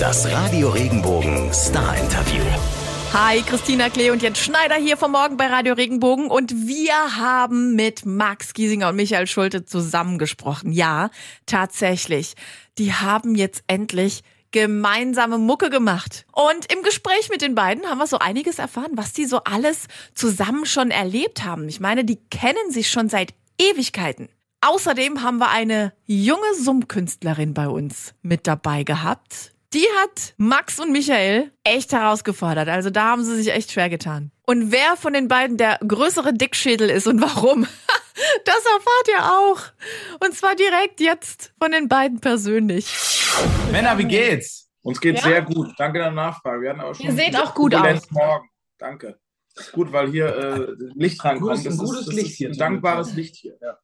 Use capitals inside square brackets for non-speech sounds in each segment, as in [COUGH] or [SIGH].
Das Radio Regenbogen Star Interview. Hi, Christina Klee und Jens Schneider hier vom Morgen bei Radio Regenbogen und wir haben mit Max Giesinger und Michael Schulte zusammengesprochen. Ja, tatsächlich. Die haben jetzt endlich gemeinsame Mucke gemacht. Und im Gespräch mit den beiden haben wir so einiges erfahren, was die so alles zusammen schon erlebt haben. Ich meine, die kennen sich schon seit Ewigkeiten. Außerdem haben wir eine junge Summkünstlerin bei uns mit dabei gehabt. Die hat Max und Michael echt herausgefordert. Also da haben sie sich echt schwer getan. Und wer von den beiden der größere Dickschädel ist und warum, [LAUGHS] das erfahrt ihr auch. Und zwar direkt jetzt von den beiden persönlich. Männer, wie geht's? Uns geht's Ja? sehr gut. Danke der Nachfrage. Wir hatten aber schon Ihr seht auch gut aus. Morgen. Danke. Ist gut, weil hier äh, Licht reinkommt. Gutes- ein Das gutes ist, das Licht ist hier Ein dankbares. Licht hier. Ja.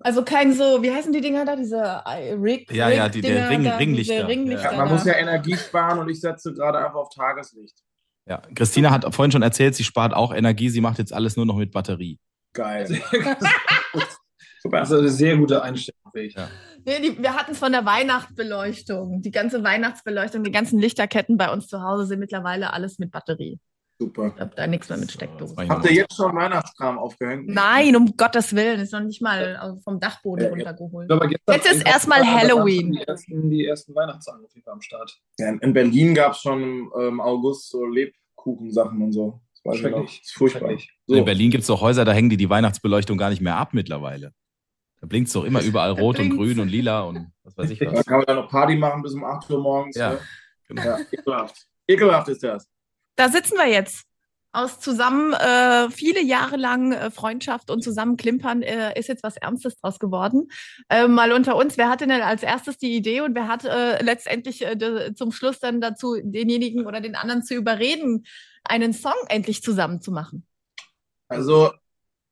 Also kein so, wie heißen die Dinger da? Diese äh, Rig Ja, ja, die- der Ring- da, Ringlichter. diese Ringlichter Ja, man da. muss ja Energie sparen und ich setze gerade einfach auf Tageslicht. Ja, Christina hat vorhin schon erzählt, sie spart auch Energie, sie macht jetzt alles nur noch mit Batterie. Geil. [LAUGHS] Das ist eine sehr gute Einstellung. Ja. Nee, die, wir hatten es von der Weihnachtsbeleuchtung. Die ganze Weihnachtsbeleuchtung, die ganzen Lichterketten bei uns zu Hause sind mittlerweile alles mit Batterie. Super. Ich habe da nichts mehr mit Steckdosen. Das Habt ihr jetzt schon Weihnachtskram aufgehängt? Nein, um Gottes Willen, ist noch nicht mal äh, vom Dachboden Ja, ja. runtergeholt. Jetzt ist erstmal Halloween. Die ersten, die ersten Weihnachtsanrufe am Start. Ja, in Berlin gab es schon im ähm, August so Lebkuchensachen und so. Das. Schrecklich. Das ist furchtbar. Schrecklich. So. In Berlin gibt es doch Häuser, da hängen die die Weihnachtsbeleuchtung gar nicht mehr ab mittlerweile. Da blinkt es doch immer [LAUGHS] überall rot und grün und lila und was weiß ich Da was. kann man dann noch Party machen bis um 8 Uhr morgens. Ja, ne? genau. ja ekelhaft. Ekelhaft ist das. Da sitzen wir jetzt. Aus zusammen äh, viele Jahre lang äh, Freundschaft und zusammen klimpern äh, ist jetzt was Ernstes draus geworden. Äh, mal unter uns, wer hatte denn als erstes die Idee und wer hat äh, letztendlich äh, de, zum Schluss dann dazu, denjenigen oder den anderen zu überreden, einen Song endlich zusammen zu machen? Also,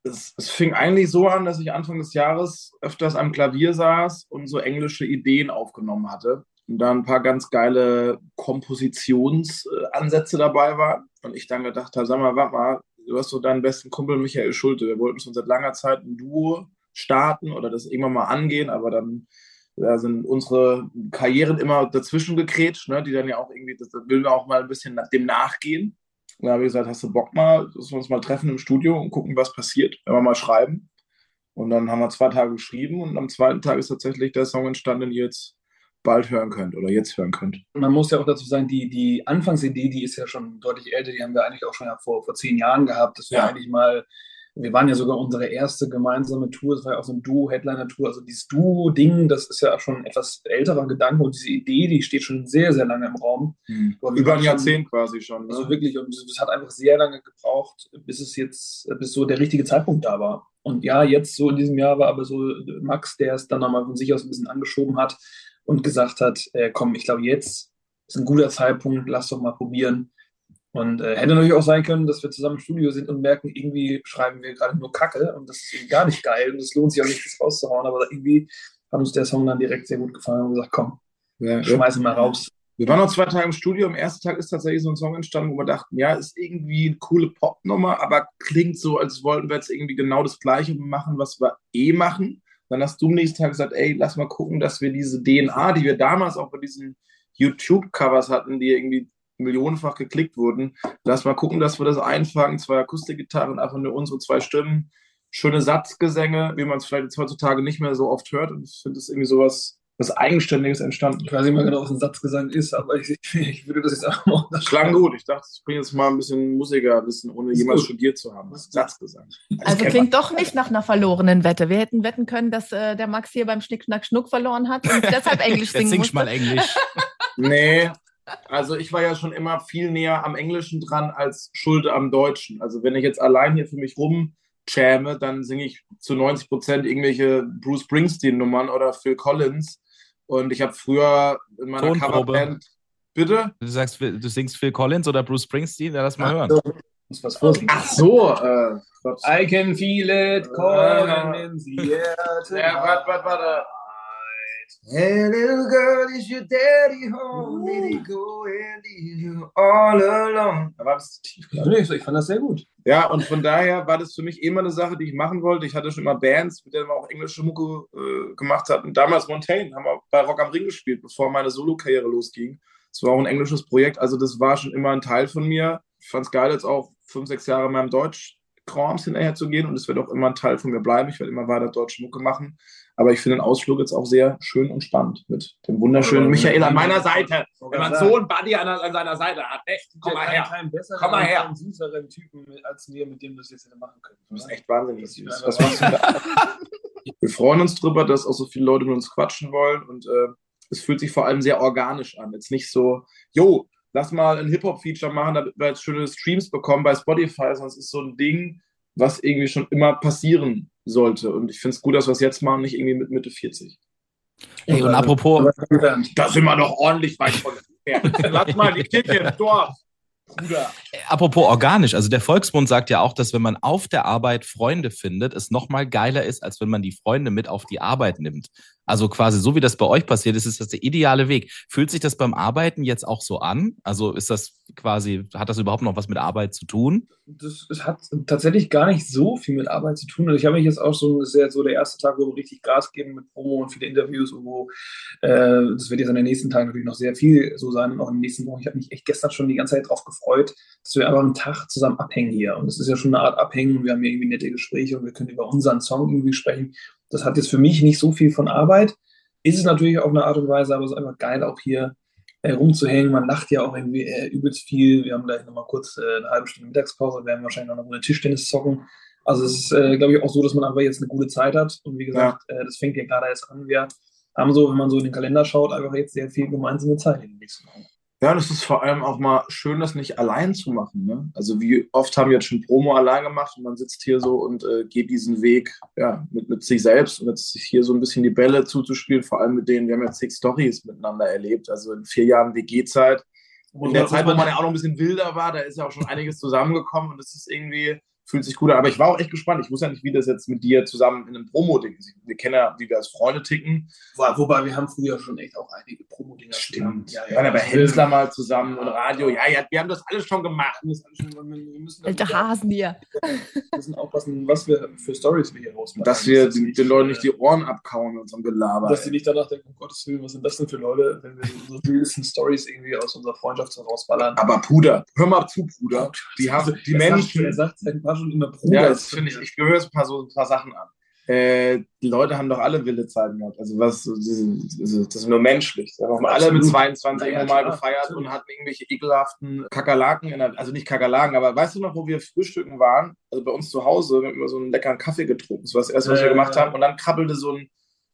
es, es fing eigentlich so an, dass ich Anfang des Jahres öfters am Klavier saß und so englische Ideen aufgenommen hatte. Und da ein paar ganz geile Kompositionsansätze dabei waren. Und ich dann gedacht habe, sag mal, warte mal, du hast so deinen besten Kumpel Michael Schulte. Wir wollten schon seit langer Zeit ein Duo starten oder das irgendwann mal angehen, aber dann da sind unsere Karrieren immer dazwischen gekrätscht, ne, die dann ja auch irgendwie, das, das will wir auch mal ein bisschen dem nachgehen. Und dann habe ich gesagt, hast du Bock mal, dass wir uns mal treffen im Studio und gucken, was passiert, wenn wir mal schreiben. Und dann haben wir zwei Tage geschrieben und am zweiten Tag ist tatsächlich der Song entstanden, jetzt bald hören könnt oder jetzt hören könnt. Man muss ja auch dazu sagen, die, die Anfangsidee, die ist ja schon deutlich älter, die haben wir eigentlich auch schon ja vor, vor zehn Jahren gehabt, dass wir Ja. eigentlich mal, wir waren ja sogar unsere erste gemeinsame Tour, das war ja auch so eine Duo-Headliner-Tour, also dieses Duo-Ding, das ist ja schon ein etwas älterer Gedanke und diese Idee, die steht schon sehr, sehr lange im Raum. Wir Über ein waren schon- Jahrzehnt quasi schon. Ne? Also wirklich, und es hat einfach sehr lange gebraucht, bis es jetzt, bis so der richtige Zeitpunkt da war. Und ja, jetzt so in diesem Jahr war aber so Max, der es dann nochmal von sich aus ein bisschen angeschoben hat und gesagt hat, äh, komm, ich glaube, jetzt ist ein guter Zeitpunkt, lass doch mal probieren. Und äh, hätte natürlich auch sein können, dass wir zusammen im Studio sind und merken, irgendwie schreiben wir gerade nur Kacke und das ist gar nicht geil und es lohnt sich auch nicht, das rauszuhauen, aber irgendwie hat uns der Song dann direkt sehr gut gefallen und gesagt, komm, ja, schmeiß ihn mal raus. Wir waren noch zwei Tage im Studio. Am ersten Tag ist tatsächlich so ein Song entstanden, wo wir dachten, ja, ist irgendwie eine coole Popnummer, aber klingt so, als wollten wir jetzt irgendwie genau das Gleiche machen, was wir eh machen. Dann hast du am nächsten Tag gesagt, ey, lass mal gucken, dass wir diese DNA, die wir damals auch bei diesen YouTube-Covers hatten, die irgendwie millionenfach geklickt wurden, lass mal gucken, dass wir das einfangen, zwei Akustikgitarren, einfach nur unsere zwei Stimmen, schöne Satzgesänge, wie man es vielleicht heutzutage nicht mehr so oft hört. Und ich finde es irgendwie sowas was Eigenständiges entstanden. Ich weiß nicht mehr genau, was ein Satzgesang ist, aber ich, ich würde das jetzt einfach mal Klang gut. Ich dachte, ich bringe jetzt mal ein bisschen Musikerwissen, ohne jemals gut. studiert zu haben. Das ist Satzgesang. Also kennt klingt doch nicht nach einer verlorenen Wette. Wir hätten wetten können, dass äh, der Max hier beim Schnick, Schnack, Schnuck verloren hat und deshalb [LAUGHS] Englisch singen singst musste. mal Englisch. [LAUGHS] Nee, also ich war ja schon immer viel näher am Englischen dran als Schulde am Deutschen. Also wenn ich jetzt allein hier für mich rumjame, dann singe ich zu 90 Prozent irgendwelche Bruce Springsteen-Nummern oder Phil Collins. Und ich habe früher in meiner Tonprobe. Coverband. Bitte? Du sagst, du singst Phil Collins oder Bruce Springsteen, ja, lass mal hören. muss was vorsingen. Ach so, äh. I can feel it calling in the air Ja, warte, warte, warte. Hey, little girl, is your daddy home? Did he go and leave you all alone? Da war das zu tief. Ich fand das sehr gut. Ja, und von daher war das für mich immer eine Sache, die ich machen wollte. Ich hatte schon immer Bands, mit denen wir auch englische Mucke äh, gemacht hatten. Damals Montaigne haben wir bei Rock am Ring gespielt, bevor meine Solo-Karriere losging. Es war auch ein englisches Projekt, also das war schon immer ein Teil von mir. Ich fand es geil, jetzt auch fünf, sechs Jahre in meinem Deutsch Krams hinterher zu gehen und es wird auch immer ein Teil von mir bleiben. Ich werde immer weiter deutsche Mucke machen. Aber ich finde den Ausflug jetzt auch sehr schön und spannend mit dem wunderschönen Michael an meiner Seite. Wenn man so einen Buddy an, an seiner Seite hat, echt, komm mal her. Komm mal her. keinen süßeren Typen als mir, mit dem du das jetzt hätte machen können. Du bist echt wahnsinnig süß. Was machst du da? [LAUGHS] Wir freuen uns drüber, dass auch so viele Leute mit uns quatschen wollen und äh, es fühlt sich vor allem sehr organisch an. Jetzt nicht so, jo, lass mal ein Hip-Hop-Feature machen, damit wir jetzt schöne Streams bekommen bei Spotify, sondern es ist so ein Ding, was irgendwie schon immer passieren sollte. Und ich finde es gut, dass wir es jetzt machen, nicht irgendwie mit Mitte 40. Ey, und apropos, Da sind wir doch ordentlich weit von entfernt. [LAUGHS] Lass mal die Kirche im Dorf. Bruder. apropos organisch, also der Volksmund sagt ja auch, dass wenn man auf der Arbeit Freunde findet, es nochmal geiler ist, als wenn man die Freunde mit auf die Arbeit nimmt. Also quasi so wie das bei euch passiert ist, ist das der ideale Weg. Fühlt sich das beim Arbeiten jetzt auch so an? Also ist das quasi, hat das überhaupt noch was mit Arbeit zu tun? Das, es hat tatsächlich gar nicht so viel mit Arbeit zu tun. Also ich habe mich jetzt auch so, das ist ja so der erste Tag, wo wir richtig Gas geben mit Promo und viele Interviews und wo, äh, das wird jetzt an den nächsten Tagen natürlich noch sehr viel so sein und auch in den nächsten Wochen. Ich habe mich echt gestern schon die ganze Zeit drauf gefreut, dass wir einfach einen Tag zusammen abhängen hier. Und das ist ja schon eine Art Abhängen und wir haben hier irgendwie nette Gespräche und wir können über unseren Song irgendwie sprechen. Das hat jetzt für mich nicht so viel von Arbeit. Ist es natürlich auf eine Art und Weise, aber es ist einfach geil, auch hier äh, rumzuhängen. Man lacht ja auch irgendwie äh, übelst viel. Wir haben gleich nochmal kurz äh, eine halbe Stunde Mittagspause, wir werden wahrscheinlich noch eine Tischtennis zocken. Also es ist, äh, glaube ich, auch so, dass man einfach jetzt eine gute Zeit hat. Und wie gesagt, äh, das fängt ja gerade erst an. Wir haben so, wenn man so in den Kalender schaut, einfach jetzt sehr viel gemeinsame Zeit in den nächsten Wochen. Ja, und es ist vor allem auch mal schön, das nicht allein zu machen. Ne? Also wie oft haben wir jetzt schon Promo allein gemacht und man sitzt hier so und äh, geht diesen Weg ja, mit, mit sich selbst und jetzt sich hier so ein bisschen die Bälle zuzuspielen, vor allem mit denen, wir haben ja zig Stories miteinander erlebt, also in vier Jahren WG-Zeit. In der Zeit, wo man ja auch noch ein bisschen wilder war, da ist ja auch schon einiges zusammengekommen und es ist irgendwie, fühlt sich gut an. Aber ich war auch echt gespannt. Ich wusste ja nicht, wie das jetzt mit dir zusammen in einem Promo-Ding ist. Wir kennen ja, wie wir als Freunde ticken. Wo- Wobei wir haben früher schon echt auch einige Promo-Dinger zusammen. Ja, Wir waren ja bei Hensler mal zusammen und Radio. Ja, ja, wir haben das alles schon gemacht. Wir müssen, alles schon- wir müssen Alte Hasen hier. Wir müssen aufpassen, was wir für Stories wir hier rausmachen. Dass wir Das den, den Leuten nicht die Ohren abkauen mit unserem Gelaber. dass die nicht danach denken, um Gottes Willen, was sind das denn für Leute, wenn wir unsere wildesten Stories irgendwie aus unserer Freundschaft so rausballern. Aber Bruder, hör mal zu, Bruder. Die haben die Er sagt- Menschen. Er sagt Stunden immer Bruder. Ja, das finde ich, ich höre jetzt ein paar, so ein paar Sachen an. Äh, die Leute haben doch alle wilde Zeiten gehabt. Also was, das ist das ist nur menschlich. Da haben alle mit Absolut. 22 Ja, irgendwann mal gefeiert und hatten irgendwelche ekelhaften Kakerlaken, in der, also nicht Kakerlaken, aber weißt du noch, wo wir frühstücken waren? Also bei uns zu Hause, wir haben immer so einen leckeren Kaffee getrunken. Das war das erste, was wir gemacht haben. Und dann krabbelte so ein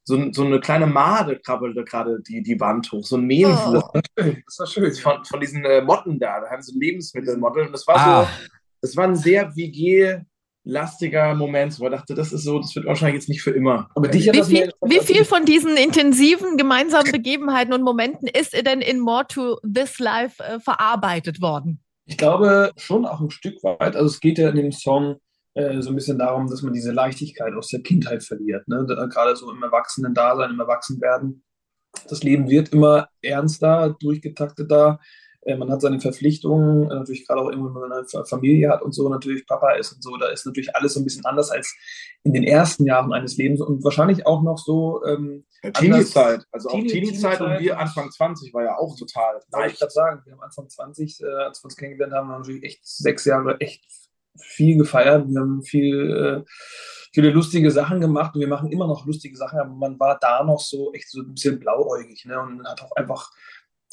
so, so eine kleine Made krabbelte gerade die, die Wand hoch, so ein Mehlwurm Das war schön. von, von diesen äh, Motten da. Da haben sie Lebensmittelmotten. Und das war Ah. so, das war ein sehr WG-lastiger Moment, wo ich dachte, das ist so, das wird wahrscheinlich jetzt nicht für immer. Aber dich hat Wie viel, wie viel von diesen intensiven gemeinsamen Begebenheiten und Momenten ist denn in More to This Life äh, verarbeitet worden? Ich glaube schon auch ein Stück weit. Also es geht ja in dem Song äh, so ein bisschen darum, dass man diese Leichtigkeit aus der Kindheit verliert. Ne? Da, gerade so im Erwachsenen-Dasein, im Erwachsenwerden. Das Leben wird immer ernster, durchgetakteter. Äh, man hat seine Verpflichtungen, äh, natürlich gerade auch irgendwann, wenn man eine Fa- Familie hat und so, natürlich Papa ist und so. Da ist natürlich alles so ein bisschen anders als in den ersten Jahren eines Lebens und wahrscheinlich auch noch so. Ähm, Ja, Teenie-Zeit, also auch Teenie- Teenie-Zeit und wir Anfang 20 war ja auch total Wollte ich gerade sagen, wir haben Anfang 20, äh, als wir uns kennengelernt haben, haben wir natürlich echt sechs Jahre echt viel gefeiert. Wir haben viel, äh, viele lustige Sachen gemacht und wir machen immer noch lustige Sachen, aber man war da noch so echt so ein bisschen blauäugig ne? und hat auch einfach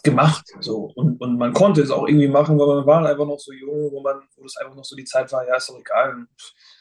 gemacht. So. Und, und man konnte es auch irgendwie machen, weil man war einfach noch so jung, wo man, wo das einfach noch so die Zeit war, ja, ist doch egal.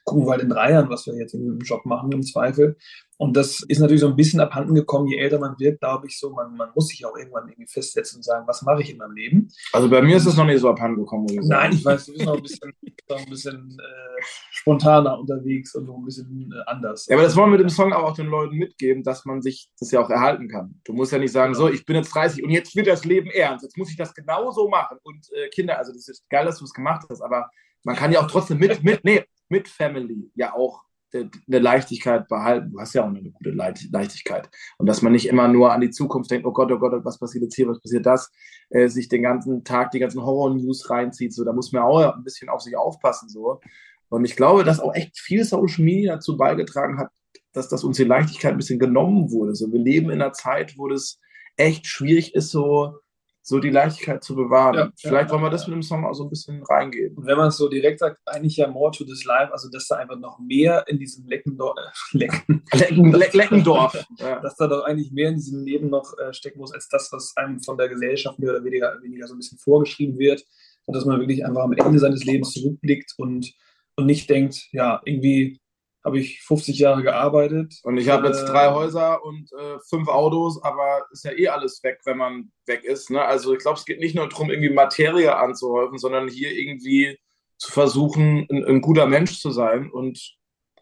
Gucken wir halt in drei Jahren, was wir jetzt im Job machen, im Zweifel. Und das ist natürlich so ein bisschen abhanden gekommen, je älter man wird, glaube ich so, man, man muss sich auch irgendwann irgendwie festsetzen und sagen, was mache ich in meinem Leben? Also bei mir ist es noch nicht so abhandengekommen, muss ich sagen. Nein, ich weiß, du bist noch ein bisschen, noch ein bisschen äh, spontaner unterwegs und noch ein bisschen äh, anders. Ja, aber das wollen wir mit dem Song aber auch den Leuten mitgeben, dass man sich das ja auch erhalten kann. Du musst ja nicht sagen, Genau. so, ich bin jetzt 30 und jetzt wird das Leben ernst. Jetzt muss ich das genau so machen. Und äh, Kinder, also das ist geil, dass du es gemacht hast, aber man kann ja auch trotzdem mit, mit, nee, mit Family ja auch eine Leichtigkeit behalten. Du hast ja auch eine gute Leicht- Leichtigkeit. Und dass man nicht immer nur an die Zukunft denkt, oh Gott, oh Gott, was passiert jetzt hier, was passiert das, äh, sich den ganzen Tag die ganzen Horror-News reinzieht. So, da muss man auch ein bisschen auf sich aufpassen. So. Und ich glaube, dass auch echt viel Social Media dazu beigetragen hat, dass das uns die Leichtigkeit ein bisschen genommen wurde. So, wir leben in einer Zeit, wo das echt schwierig ist, so so die Leichtigkeit zu bewahren. Ja, Vielleicht ja. wollen wir das mit dem Song auch so ein bisschen reingeben. Und wenn man es so direkt sagt, eigentlich ja more to this life, also dass da einfach noch mehr in diesem Leckendorf, äh, Lecken, Lecken, [LAUGHS] Le Leckendorf. Ja. dass da doch eigentlich mehr in diesem Leben noch äh, stecken muss, als das, was einem von der Gesellschaft mehr oder weniger, weniger so ein bisschen vorgeschrieben wird. Und dass man wirklich einfach am Ende seines Lebens zurückblickt und, und nicht denkt, ja, irgendwie habe ich 50 Jahre gearbeitet. Und ich habe jetzt Äh, drei Häuser und äh, fünf Autos, aber ist ja eh alles weg, wenn man weg ist. Ne? Also ich glaube, es geht nicht nur darum, irgendwie Materie anzuhäufen, sondern hier irgendwie zu versuchen, ein, ein guter Mensch zu sein und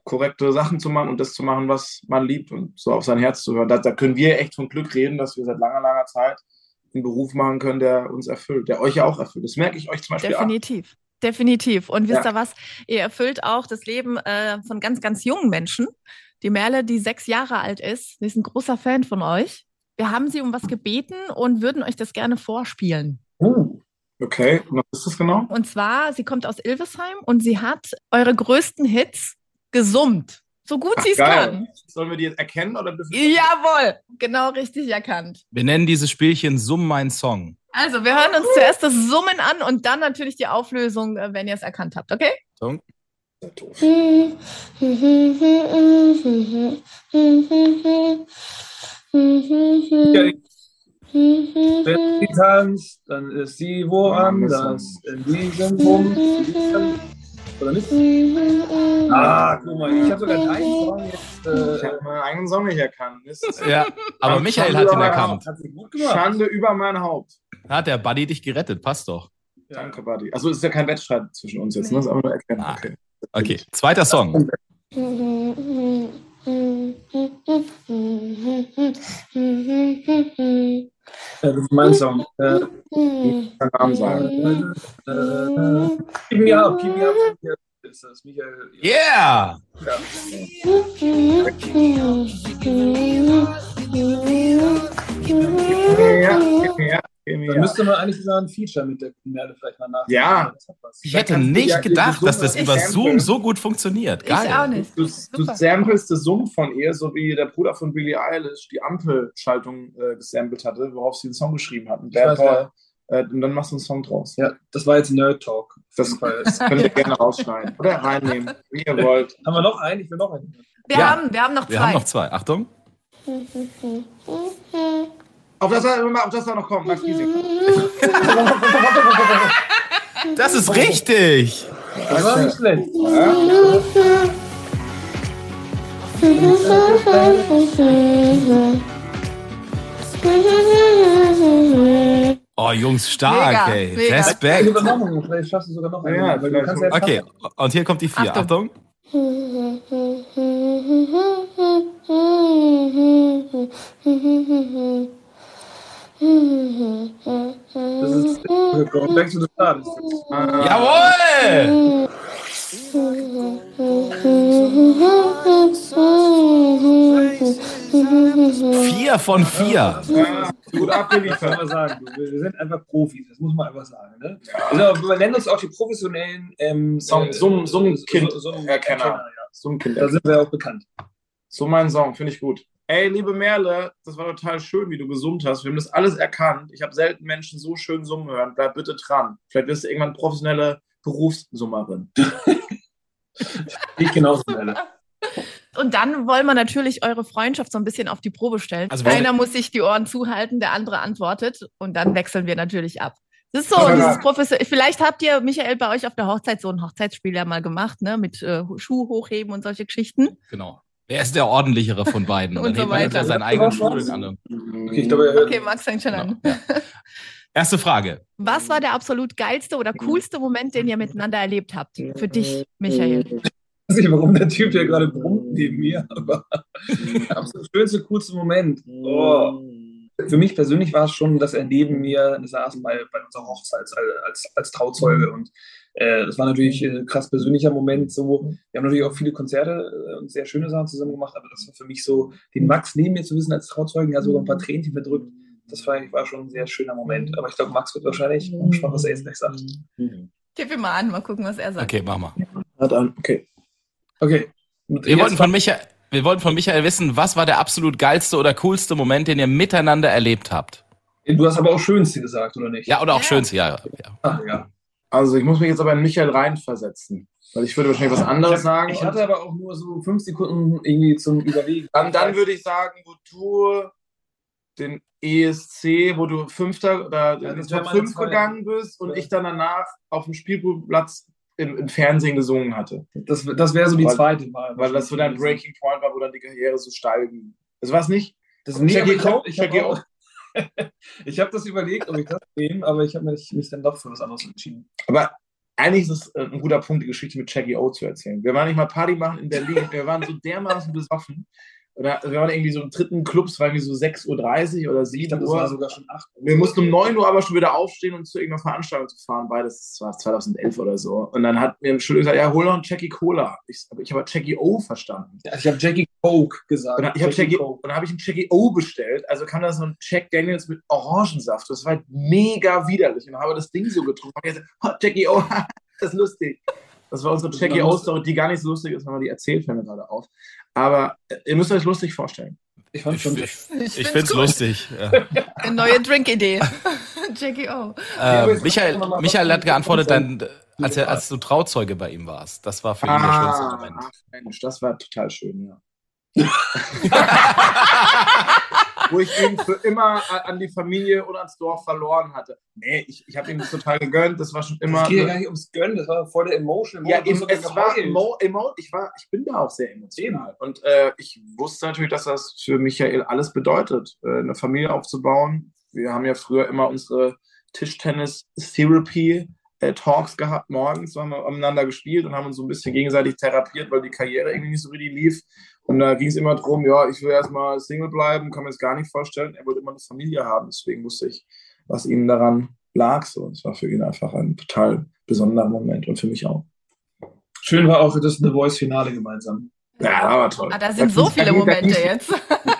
korrekte Sachen zu machen und das zu machen, was man liebt und so auf sein Herz zu hören. Da, da können wir echt von Glück reden, dass wir seit langer, langer Zeit einen Beruf machen können, der uns erfüllt, der euch ja auch erfüllt. Das merke ich euch zum Beispiel an. Definitiv. Und wisst Ja. ihr was? Ihr erfüllt auch das Leben äh, von ganz, ganz jungen Menschen. Die Merle, die sechs Jahre alt ist, die ist ein großer Fan von euch. Wir haben sie um was gebeten und würden euch das gerne vorspielen. Uh, Okay, und was ist das genau? Und zwar, sie kommt aus Ilvesheim und sie hat eure größten Hits gesummt. So gut sie es kann. Sollen wir die jetzt erkennen oder Jawohl, genau richtig erkannt. Wir nennen dieses Spielchen Summ mein Song. Also, wir hören uns zuerst das Summen an und dann natürlich die Auflösung, äh, wenn ihr es erkannt habt, okay? Ja, wenn sie tanzt, dann ist sie woanders. In diesem Bums. Oder nicht? Ah, guck mal, ich habe sogar deinen Song jetzt. Ich Äh, habe meinen eigenen Song nicht erkannt. Ja, aber Aber Michael Schande hat ihn erkannt. hat sie gut gemacht. Schande über mein Haupt. Hat der Buddy dich gerettet, passt doch. Ja. Danke, Buddy. Also es ist ja kein Wettstreit zwischen uns jetzt, ne? Das ist einfach nur erkennen. Ah. Okay. Okay, zweiter Song. [LAUGHS] Äh, das ist mein Song. Äh, Kein Namen sagen. äh, keep me up, keep me up. Ist das Michael? Yeah! Ja, müsste man eigentlich sogar ein Feature mit der Merle vielleicht mal nachdenken. Ja. Ich hätte nicht ja gedacht, dass das über. Zoom so gut funktioniert. Geil. Ich auch nicht. Du, du samplest das Summ von ihr, so wie der Bruder von Billie Eilish die Ampelschaltung äh, gesampelt hatte, worauf sie den Song geschrieben hat. Und, weiß, der, äh, und dann machst du einen Song draus. Ja, das war jetzt Nerd Talk. Das, das könnt ihr gerne rausschneiden. Oder reinnehmen, wie ihr wollt. [LAUGHS] Haben wir noch einen? Ich will noch einen. Wir, Ja. haben, wir haben noch zwei. Wir haben noch zwei. Achtung. [LAUGHS] Auf das, auf das da noch kommt, Max Giesing. Das ist richtig. Das war nicht schlecht. Oh, Jungs, stark, Mega, ey. mega. Respekt. Vielleicht schaffst du sogar noch einen. Ja, ja Okay, und hier kommt die vier. Achtung. Achtung. [LAUGHS] Das ist Go Back to the Start. ist das. Jawohl! Vier von vier. Ja, gut Das abgeliefert. kann man sagen. Du, Wir sind einfach Profis, das muss man einfach sagen. Ne? Also, wir nennen uns auch die professionellen ähm, Song- äh, Summ- Summkind- Summ- Summ- Erkenner. ja. So ein Kind. Da sind wir auch bekannt. So mein Song, finde ich gut. Ey, liebe Merle, das war total schön, wie du gesummt hast. Wir haben das alles erkannt. Ich habe selten Menschen so schön summen hören. Bleib bitte dran. Vielleicht wirst du irgendwann professionelle Berufssummerin. [LAUGHS] Ich genauso, Melle. Und dann wollen wir natürlich eure Freundschaft so ein bisschen auf die Probe stellen. Also Einer muss sich die Ohren zuhalten, der andere antwortet und dann wechseln wir natürlich ab. Das ist so, Ja. dieses Professor. Vielleicht habt ihr, Michael, bei euch auf der Hochzeit so ein Hochzeitsspiel ja mal gemacht, ne? Mit äh, Schuh hochheben und solche Geschichten. Genau. Wer ist der ordentlichere von beiden? [LAUGHS] Und dann so weiter. entweder seinen eigenen Schuh oder den anderen. Okay, ich glaube, er Okay, Max fängt schon an. Genau, ja. [LAUGHS] Erste Frage. Was war der absolut geilste oder coolste Moment, den ihr miteinander erlebt habt? Für dich, Michael. weiß nicht, warum der Typ hier gerade brummt neben mir, aber absolut schönste, coolste Moment. Oh. Für mich persönlich war es schon, dass er neben mir saß bei, bei unserer Hochzeit als, als, als Trauzeuge und äh, das war natürlich ein krass persönlicher Moment. So, wir haben natürlich auch viele Konzerte äh, und sehr schöne Sachen zusammen gemacht, aber das war für mich so, den Max neben mir zu wissen als Trauzeugen, ja sogar ein paar Tränchen verdrückt. Das war, war schon ein sehr schöner Moment. Aber ich glaube, Max wird wahrscheinlich, ich bin gespannt, was er jetzt gleich sagt. Tipp ihn mal an, mal gucken, was er sagt. Okay, mach mal. Hat an. Okay. Okay. Und Wir jetzt- wollten, von Michael, wir wollten von Michael wissen, was war der absolut geilste oder coolste Moment, den ihr miteinander erlebt habt? Du hast aber auch Schönste gesagt, oder nicht? Ja, oder auch Ja. Schönste, ja. ja. Ach, ja. Also ich muss mich jetzt aber in Michael reinversetzen. Weil ich würde wahrscheinlich was anderes ich, sagen. Ich hatte aber auch nur so fünf Sekunden irgendwie zum Überlegen. Dann, dann würde ich sagen, wo du den ESC, wo du Fünfter oder Ja, in Top meine 5 zweite. gegangen bist und Ja. ich dann danach auf dem Spielplatz im, im Fernsehen gesungen hatte. Das, das wäre so die Weil- zweite Wahl. Weil das so dein Breaking Point war, wo dann die Karriere so steil ging. Das war es nicht? Das nee, ich habe Jackie hab auch- [LAUGHS] ich hab das überlegt, ob ich das nehme, aber ich habe mich, mich dann doch für was anderes entschieden. Aber eigentlich ist es äh, ein guter Punkt, die Geschichte mit Jackie O zu erzählen. Wir waren nicht mal Party machen in Berlin. Wir waren so dermaßen besoffen. Oder wir waren irgendwie so im dritten Club, es war irgendwie so 6.30 Uhr oder Ich 7 glaube, das war Uhr. sogar schon acht. Wir mussten um 9 Uhr aber schon wieder aufstehen, um zu irgendeiner Veranstaltung zu fahren. Beides war 2011 oder so. Und dann hat mir im Studio gesagt, ja, hol noch einen Jackie Cola. Ich, aber ich habe Jackie O verstanden. Ja, Ich habe Jackie Coke gesagt. Und dann, ich habe Jackie, Coke. und dann habe ich einen Jackie O bestellt. Also kam da so ein Jack Daniels mit Orangensaft. Das war halt mega widerlich. Und dann habe das Ding so getrunken. Und gesagt, oh, Jackie O, [LAUGHS] das ist lustig. Das war unsere Jackie O-Story, die gar nicht so lustig ist, wenn man die erzählt, fällt mir gerade auf. Aber äh, ihr müsst euch lustig vorstellen. Ich fand Ich, schon. ich, Ich ich find's finde es gut. lustig. Ja. [LAUGHS] Eine neue Drinkidee. [LAUGHS] Jackie O. Ähm, Michael, Michael hat geantwortet, dann, als, er, als du Trauzeuge bei ihm warst. Das war für ihn der schönste Moment. ach, Mensch, das war total schön, ja. [LAUGHS] Wo ich ihn für immer an die Familie und ans Dorf verloren hatte. Nee, ich, ich habe ihm das total gegönnt. Das war schon immer. Es geht ja gar nicht ums Gönnen, das war voll der Emotion. Ja, eben, es war emo, emo, ich war, ich bin da auch sehr emotional. Und äh, ich wusste natürlich, dass das für Michael alles bedeutet, äh, eine Familie aufzubauen. Wir haben ja früher immer unsere Tischtennis-Therapy-Talks gehabt morgens, haben wir miteinander gespielt und haben uns so ein bisschen gegenseitig therapiert, weil die Karriere irgendwie nicht so richtig lief. Und da ging es immer darum, ja, ich will erstmal Single bleiben, kann mir das gar nicht vorstellen. Er wollte immer eine Familie haben, deswegen wusste ich, was ihm daran lag. So, es war für ihn einfach ein total besonderer Moment und für mich auch. Schön war auch das The Voice-Finale gemeinsam. Ja, aber toll. Ah, da sind Da so viele Momente jetzt. [LAUGHS]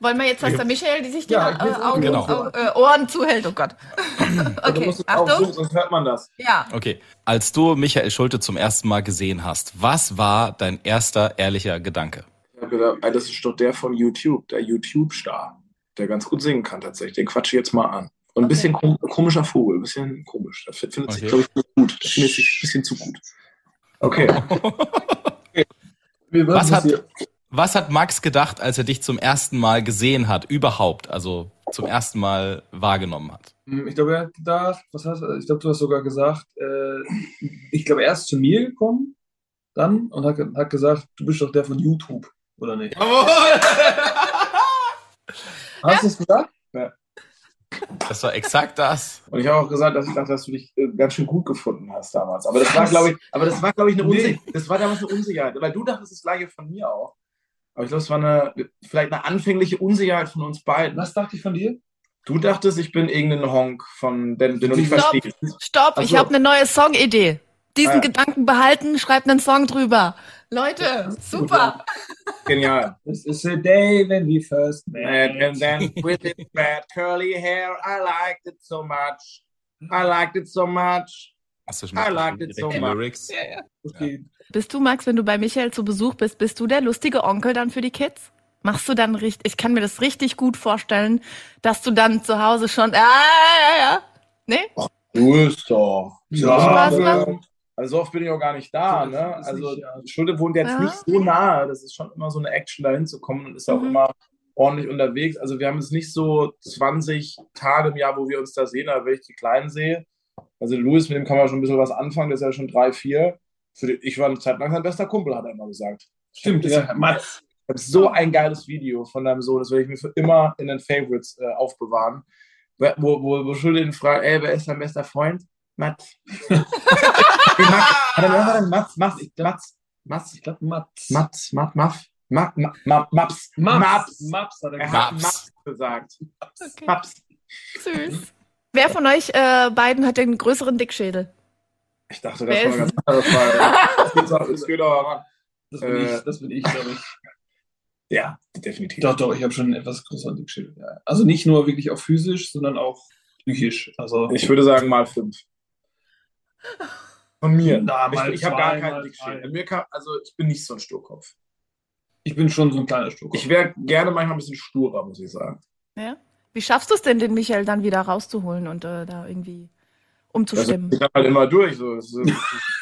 Wollen wir jetzt, dass der Michael die sich die Ja, äh, Augen, genau. Au- äh, Ohren zuhält? Oh Gott. Du [LAUGHS] Okay, musst es auch Achtung. so, sonst hört man das. Ja. Okay, als du Michael Schulte zum ersten Mal gesehen hast, was war dein erster ehrlicher Gedanke? Ich habe gedacht, das ist doch der von YouTube, der YouTube-Star, der ganz gut singen kann tatsächlich. Den quatsche ich jetzt mal an. Und ein Okay. bisschen kom komischer Vogel, ein bisschen komisch. Der findet sich, Okay. glaube ich, gut. Der findet sich ein bisschen zu gut. Okay. [LAUGHS] Was hat, was hat Max gedacht, als er dich zum ersten Mal gesehen hat, überhaupt, also zum ersten Mal wahrgenommen hat? Ich glaube, er hat gedacht, was hast du, ich glaube, du hast sogar gesagt, äh, ich glaube, er ist zu mir gekommen dann und hat, hat gesagt, du bist doch der von YouTube, oder nicht? [LAUGHS] Hast du es gesagt? Das war exakt das. Und ich habe auch gesagt, dass ich dachte, dass du dich äh, ganz schön gut gefunden hast damals. Aber das war, glaube ich, aber das war, glaube ich, eine. Unsicherheit. Das war damals eine Unsicherheit. Weil du dachtest das gleiche von mir auch. Aber ich glaube, es war eine, vielleicht eine anfängliche Unsicherheit von uns beiden. Was dachte ich von dir? Du dachtest, ich bin irgendein Honk von den, den du nicht Stopp. verstehst. Stopp, Ach ich so. habe eine neue Songidee. Diesen Ah, ja. Gedanken behalten, schreibt einen Song drüber. Leute, super. Genial. This is a day when we first met. And, then with his bad curly hair, I liked it so much. I liked it so much. Hast du schon I mal liked it so much. Lyrics? Okay. Bist du, Max, wenn du bei Michael zu Besuch bist, bist du der lustige Onkel dann für die Kids? Machst du dann richtig, ich kann mir das richtig gut vorstellen, dass du dann zu Hause schon, ja, ja, ja, ja. Nee? Du ist doch. Ja, Spaß also, machen. also so oft bin ich auch gar nicht da. So, Ne? Also nicht, ja. Schulde wohnt jetzt Ja. nicht so nahe. Das ist schon immer so eine Action, da hinzukommen und ist auch Mhm. immer ordentlich unterwegs. Also wir haben jetzt nicht so 20 Tage im Jahr, wo wir uns da sehen, aber wenn ich die Kleinen sehe. Also Louis, mit dem kann man schon ein bisschen was anfangen, der ist ja schon drei, vier. Für die, ich war eine Zeit lang sein bester Kumpel, hat er immer gesagt. Stimmt, ja. Mats. Ich habe so ein geiles Video von deinem Sohn, das werde ich mir für immer in den Favorites äh, aufbewahren. Wo, wo, wo Schulde ihn fragt, ey, wer ist dein bester Freund? Mats. [LAUGHS] hey, Max, hat er was denn? Mats, Mats, Mats, Mats, Ich glaube, Mats. Mats, Mats, Maps, Maps, Maps, Maps, Maps. Maps hat er Er gesagt. hat Maps. Maps gesagt. Okay. Maps. Süß. Wer von euch äh, beiden hat den größeren Dickschädel? Ich dachte, Wer das war ist- eine ganz andere Frage. [LAUGHS] Das geht aber ran. Das bin Äh, ich, das bin ich, glaube ich. Ja, definitiv. Doch, doch, ich habe schon einen etwas größeren Dickschädel. Ja. Also nicht nur wirklich auch physisch, sondern auch psychisch. Also Ich würde sagen mal fünf. Von mir. Na, ich ich habe gar keinen Dickschädel. kann, also ich bin nicht so ein Sturkopf. ich bin schon so ein kleiner Stuck. Ich wäre gerne manchmal ein bisschen sturer, muss ich sagen. Wie schaffst du es denn, den Michael dann wieder rauszuholen und äh, da irgendwie umzustimmen? Das ist halt immer durch. So. [LAUGHS]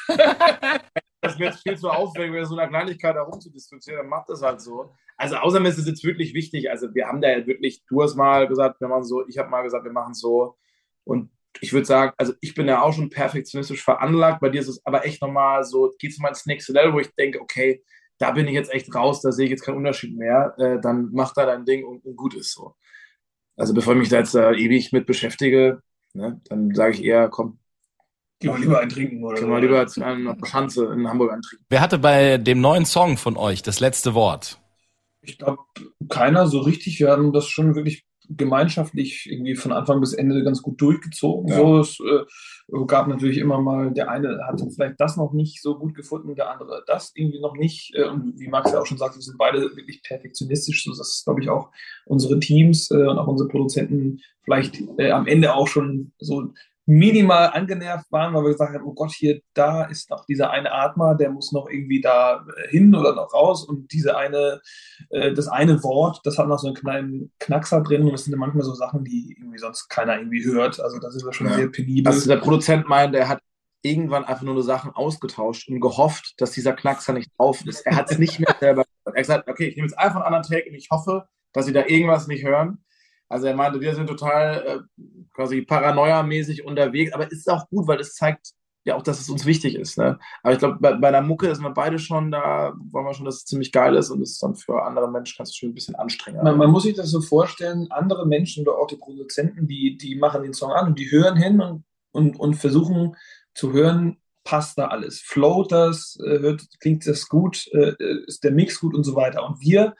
Das, ist, das wird viel zu aufwendig, über so eine Kleinigkeit herumzudiskutieren, dann macht das halt so. Also außerdem ist es jetzt wirklich wichtig, also wir haben da ja wirklich, du hast mal gesagt, wir machen so, ich habe mal gesagt, wir machen so und ich würde sagen, also ich bin ja auch schon perfektionistisch veranlagt, bei dir ist es aber echt nochmal so, geht es mal ins nächste Level, wo ich denke, okay, da bin ich jetzt echt raus, da sehe ich jetzt keinen Unterschied mehr, äh, dann mach da dein Ding und, und, gut ist so. Also bevor ich mich da jetzt äh, ewig mit beschäftige, ne, dann sage ich eher, komm, Gehen wir lieber einen trinken, oder? Können wir lieber jetzt eine Schanze in Hamburg antrinken. Wer hatte bei dem neuen Song von euch das letzte Wort? Ich glaube, keiner so richtig. Wir haben das schon wirklich gemeinschaftlich irgendwie von Anfang bis Ende ganz gut durchgezogen. Ja. So, es äh, gab natürlich immer mal, der eine hat vielleicht das noch nicht so gut gefunden, der andere das irgendwie noch nicht. Äh, und wie Max ja auch schon sagt, wir sind beide wirklich perfektionistisch. So, das ist, glaube ich, auch unsere Teams äh, und auch unsere Produzenten vielleicht äh, am Ende auch schon so minimal angenervt waren, weil wir gesagt haben, oh Gott, hier, da ist noch dieser eine Atmer, der muss noch irgendwie da äh, hin oder noch raus und diese eine, äh, das eine Wort, das hat noch so einen kleinen Knackser drin und das sind manchmal so Sachen, die irgendwie sonst keiner irgendwie hört. Also da sind wir schon ja. sehr penibel. Also der Produzent meint, er hat irgendwann einfach nur Sachen ausgetauscht und gehofft, dass dieser Knackser nicht drauf ist. Er hat es nicht mehr selber. Er hat gesagt, okay, ich nehme jetzt einfach einen anderen Take und ich hoffe, dass sie da irgendwas nicht hören. Also er meinte, wir sind total äh, quasi paranoia-mäßig unterwegs, aber ist auch gut, weil es zeigt ja auch, dass es uns wichtig ist. Ne? Aber ich glaube, bei, bei der Mucke sind wir beide schon da, wollen wir schon, dass es ziemlich geil ist und es ist dann für andere Menschen kannst du schon ein bisschen anstrengender. Man, man, muss sich das so vorstellen, andere Menschen oder auch die Produzenten, die, die machen den Song an und die hören hin und, und, und versuchen zu hören, passt da alles? Float das? Äh, hört, klingt das gut? Äh, ist der Mix gut und so weiter? Und wir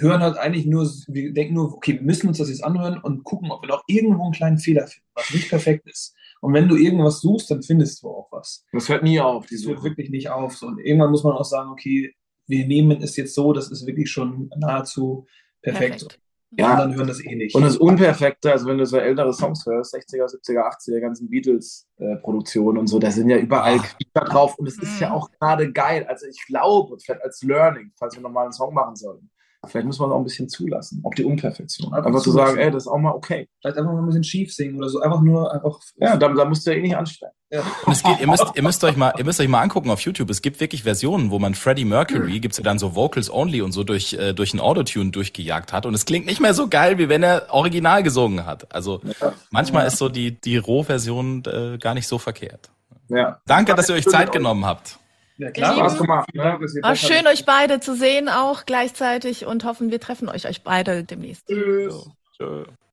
hören halt eigentlich nur, wir denken nur, okay, wir müssen uns das jetzt anhören und gucken, ob wir noch irgendwo einen kleinen Fehler finden, was nicht perfekt ist. Und wenn du irgendwas suchst, dann findest du auch was. Das hört nie auf. Das hört wirklich nicht auf. und irgendwann muss man auch sagen, okay, wir nehmen es jetzt so, das ist wirklich schon nahezu perfekt. perfekt. Ja, und dann hören das eh nicht. Und das Unperfekte, also wenn du so ältere Songs hörst, 60er, 70er, 80er, ganzen Beatles-Produktionen äh, und so, da sind ja überall Quietscher drauf und es ist ja mhm. auch gerade geil. Also ich glaube, vielleicht als Learning, falls wir nochmal einen Song machen sollen, Vielleicht muss man auch ein bisschen zulassen, auch die Unperfektion. Einfach, einfach zu sagen, ey, das ist auch mal okay. Vielleicht einfach mal ein bisschen schief singen oder so. Einfach nur einfach. Ja, da, da musst du ja eh nicht anstrengen. Ja. Geht, ihr, müsst, ihr, müsst euch mal, ihr müsst euch mal angucken auf YouTube. Es gibt wirklich Versionen, wo man Freddie Mercury, mhm. gibt's ja dann so Vocals only und so durch, äh, durch ein Autotune durchgejagt hat. Und es klingt nicht mehr so geil, wie wenn er original gesungen hat. Also ja. manchmal ja. ist so die, die Rohversion äh, gar nicht so verkehrt. Ja. Danke, dass ihr euch Zeit genommen habt. Ja, klar. Spaß gemacht. Ne? War schön, euch beide zu sehen auch gleichzeitig und hoffen, wir treffen euch, euch beide demnächst. Tschüss. Tschüss.